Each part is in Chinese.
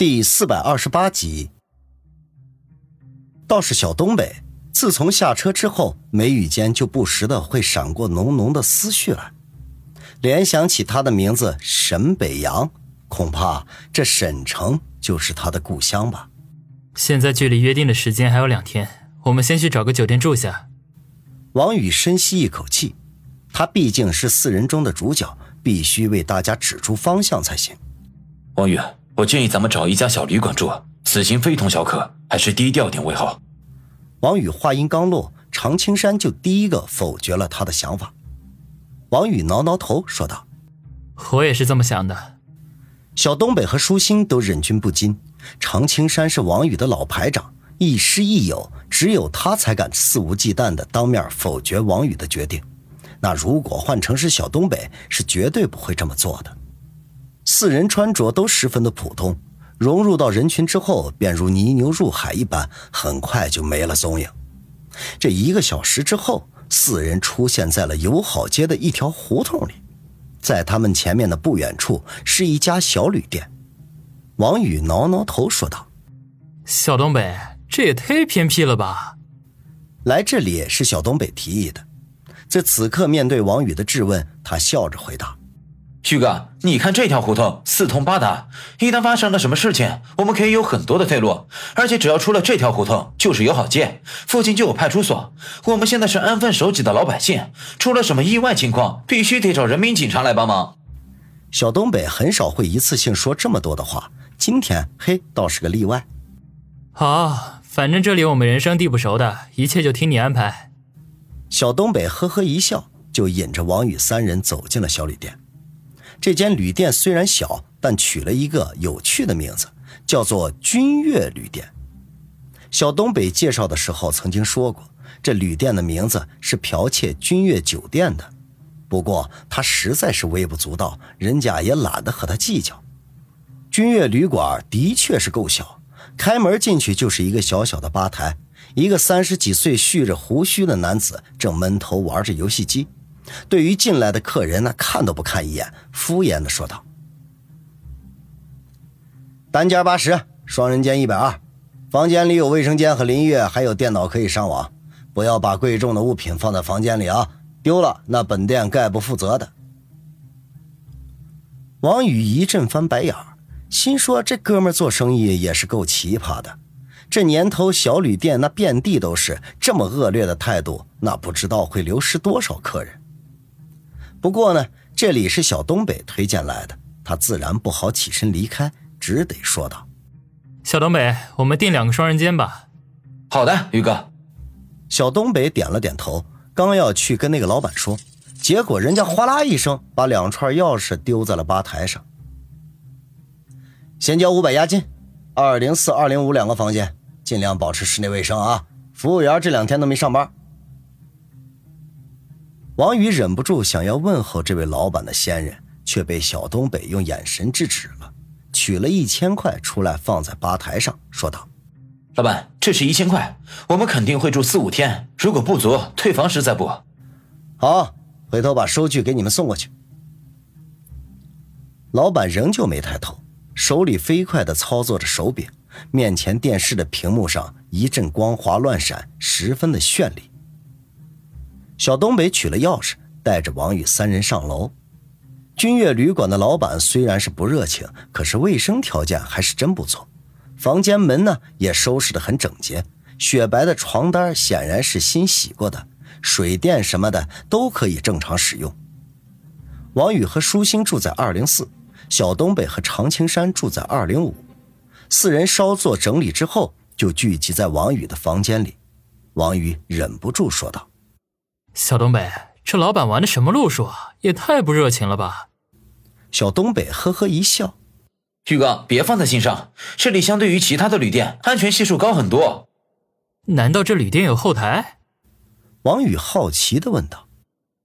第四百二十八集，倒是小东北，自从下车之后，眉宇间就不时的会闪过浓浓的思绪来，联想起他的名字沈北洋，恐怕这沈城就是他的故乡吧。现在距离约定的时间还有两天，我们先去找个酒店住下。王宇深吸一口气，他毕竟是四人中的主角，必须为大家指出方向才行。王宇。我建议咱们找一家小旅馆住，此行非同小可，还是低调点为好。王宇话音刚落，常青山就第一个否决了他的想法。王宇挠挠头说道：“我也是这么想的。”小东北和舒心都忍俊不禁。常青山是王宇的老排长，亦师亦友，只有他才敢肆无忌惮地当面否决王宇的决定。那如果换成是小东北，是绝对不会这么做的。四人穿着都十分的普通，融入到人群之后，便如泥牛入海一般，很快就没了踪影。这一个小时之后，四人出现在了友好街的一条胡同里，在他们前面的不远处是一家小旅店。王宇挠挠头说道：“小东北，这也太偏僻了吧？来这里是小东北提议的。”在此刻面对王宇的质问，他笑着回答。旭哥，你看这条胡同四通八达，一旦发生了什么事情，我们可以有很多的退路。而且只要出了这条胡同，就是友好街，附近就有派出所。我们现在是安分守己的老百姓，出了什么意外情况，必须得找人民警察来帮忙。小东北很少会一次性说这么多的话，今天嘿倒是个例外。好，反正这里我们人生地不熟的，一切就听你安排。小东北呵呵一笑，就引着王宇三人走进了小旅店。这间旅店虽然小，但取了一个有趣的名字，叫做“君悦旅店”。小东北介绍的时候曾经说过，这旅店的名字是剽窃君悦酒店的。不过他实在是微不足道，人家也懒得和他计较。君悦旅馆的确是够小，开门进去就是一个小小的吧台，一个三十几岁、蓄着胡须的男子正闷头玩着游戏机。对于进来的客人，那看都不看一眼，敷衍的说道：“单间八十，双人间一百二，房间里有卫生间和淋浴，还有电脑可以上网。不要把贵重的物品放在房间里啊，丢了那本店概不负责的。”王宇一阵翻白眼，心说：“这哥们做生意也是够奇葩的。这年头，小旅店那遍地都是，这么恶劣的态度，那不知道会流失多少客人。”不过呢，这里是小东北推荐来的，他自然不好起身离开，只得说道：“小东北，我们订两个双人间吧。”“好的，宇哥。”小东北点了点头，刚要去跟那个老板说，结果人家哗啦一声把两串钥匙丢在了吧台上。先交五百押金，二零四、二零五两个房间，尽量保持室内卫生啊！服务员这两天都没上班。王宇忍不住想要问候这位老板的先人，却被小东北用眼神制止了。取了一千块出来，放在吧台上，说道：“老板，这是一千块，我们肯定会住四五天，如果不足，退房时再补。”好，回头把收据给你们送过去。老板仍旧没抬头，手里飞快地操作着手柄，面前电视的屏幕上一阵光华乱闪，十分的绚丽。小东北取了钥匙，带着王宇三人上楼。君悦旅馆的老板虽然是不热情，可是卫生条件还是真不错。房间门呢也收拾得很整洁，雪白的床单显然是新洗过的，水电什么的都可以正常使用。王宇和舒心住在二零四，小东北和常青山住在二零五。四人稍作整理之后，就聚集在王宇的房间里。王宇忍不住说道。小东北，这老板玩的什么路数啊？也太不热情了吧！小东北呵呵一笑：“旭哥，别放在心上，这里相对于其他的旅店，安全系数高很多。难道这旅店有后台？”王宇好奇的问道：“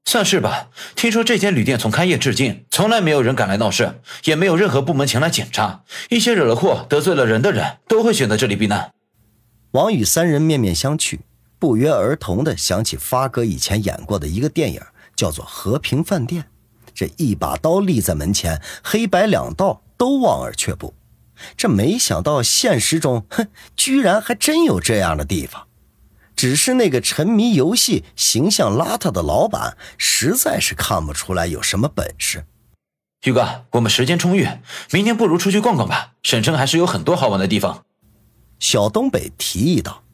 算是吧。听说这间旅店从开业至今，从来没有人敢来闹事，也没有任何部门前来检查。一些惹了祸、得罪了人的人，都会选择这里避难。”王宇三人面面相觑。不约而同的想起发哥以前演过的一个电影，叫做《和平饭店》。这一把刀立在门前，黑白两道都望而却步。这没想到现实中，哼，居然还真有这样的地方。只是那个沉迷游戏、形象邋遢的老板，实在是看不出来有什么本事。宇哥，我们时间充裕，明天不如出去逛逛吧。省城还是有很多好玩的地方。小东北提议道。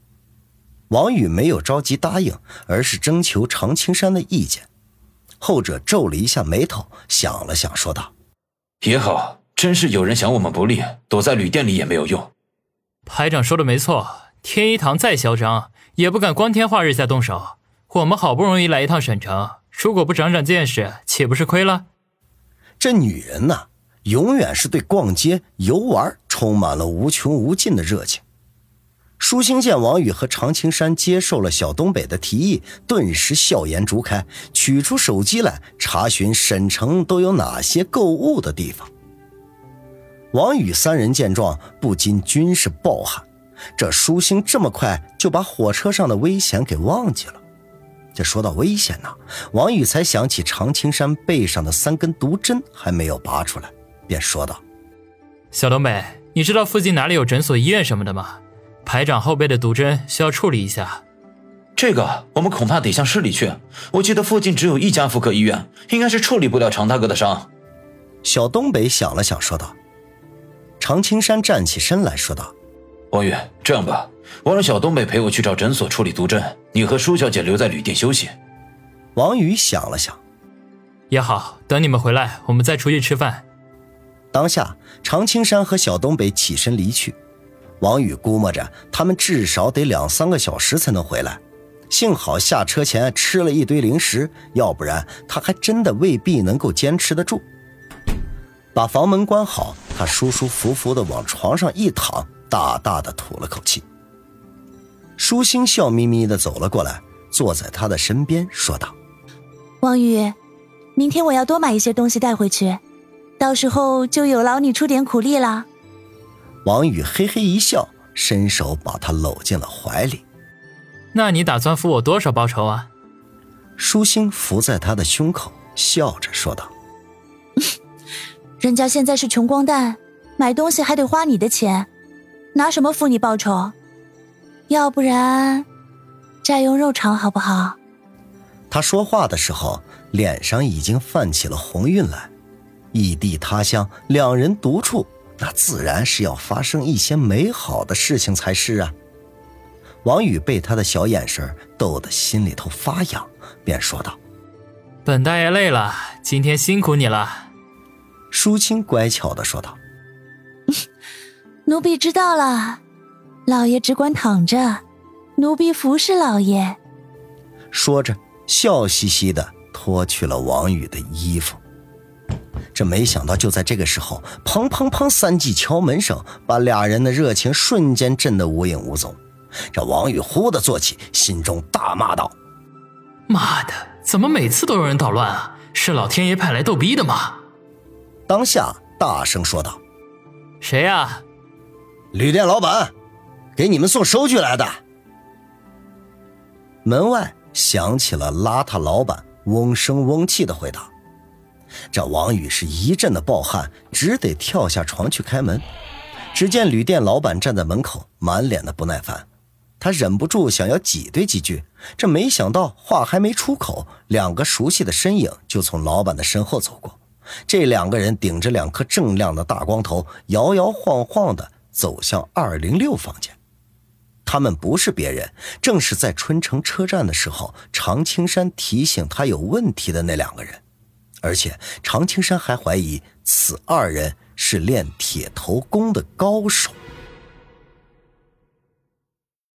王宇没有着急答应，而是征求常青山的意见。后者皱了一下眉头，想了想，说道：“也好，真是有人想我们不利，躲在旅店里也没有用。”排长说的没错，天一堂再嚣张。也不敢光天化日下动手。我们好不容易来一趟省城，如果不长长见识，岂不是亏了？这女人呐，永远是对逛街游玩充满了无穷无尽的热情。舒心见王宇和常青山接受了小东北的提议，顿时笑颜逐开，取出手机来查询沈城都有哪些购物的地方。王宇三人见状，不禁均是暴汗。这舒心这么快就把火车上的危险给忘记了。这说到危险呢，王宇才想起常青山背上的三根毒针还没有拔出来，便说道：“小东北，你知道附近哪里有诊所、医院什么的吗？排长后背的毒针需要处理一下。这个我们恐怕得向市里去。我记得附近只有一家妇科医院，应该是处理不了常大哥的伤。”小东北想了想，说道。常青山站起身来说道。王宇，这样吧，我让小东北陪我去找诊所处理毒针，你和舒小姐留在旅店休息。王宇想了想，也好，等你们回来，我们再出去吃饭。当下，常青山和小东北起身离去。王宇估摸着他们至少得两三个小时才能回来，幸好下车前吃了一堆零食，要不然他还真的未必能够坚持得住。把房门关好，他舒舒服服地往床上一躺。大大的吐了口气，舒心笑眯眯的走了过来，坐在他的身边，说道：“王宇，明天我要多买一些东西带回去，到时候就有劳你出点苦力了。”王宇嘿嘿一笑，伸手把她搂进了怀里。“那你打算付我多少报酬啊？”舒心伏在他的胸口，笑着说道：“人家现在是穷光蛋，买东西还得花你的钱。”拿什么付你报酬？要不然，再用肉偿好不好？他说话的时候，脸上已经泛起了红晕来。异地他乡，两人独处，那自然是要发生一些美好的事情才是啊。王宇被他的小眼神逗得心里头发痒，便说道：“本大爷累了，今天辛苦你了。”舒清乖巧的说道。奴婢知道了，老爷只管躺着，奴婢服侍老爷。说着，笑嘻嘻的脱去了王宇的衣服。这没想到，就在这个时候，砰砰砰三记敲门声，把俩人的热情瞬间震得无影无踪。这王宇忽的坐起，心中大骂道：“妈的，怎么每次都有人捣乱啊？是老天爷派来逗逼的吗？”当下大声说道：“谁呀？”旅店老板，给你们送收据来的。门外响起了邋遢老板嗡声嗡气的回答。这王宇是一阵的暴汗，只得跳下床去开门。只见旅店老板站在门口，满脸的不耐烦。他忍不住想要挤兑几句，这没想到话还没出口，两个熟悉的身影就从老板的身后走过。这两个人顶着两颗锃亮的大光头，摇摇晃晃的。走向二零六房间，他们不是别人，正是在春城车站的时候，常青山提醒他有问题的那两个人，而且常青山还怀疑此二人是练铁头功的高手。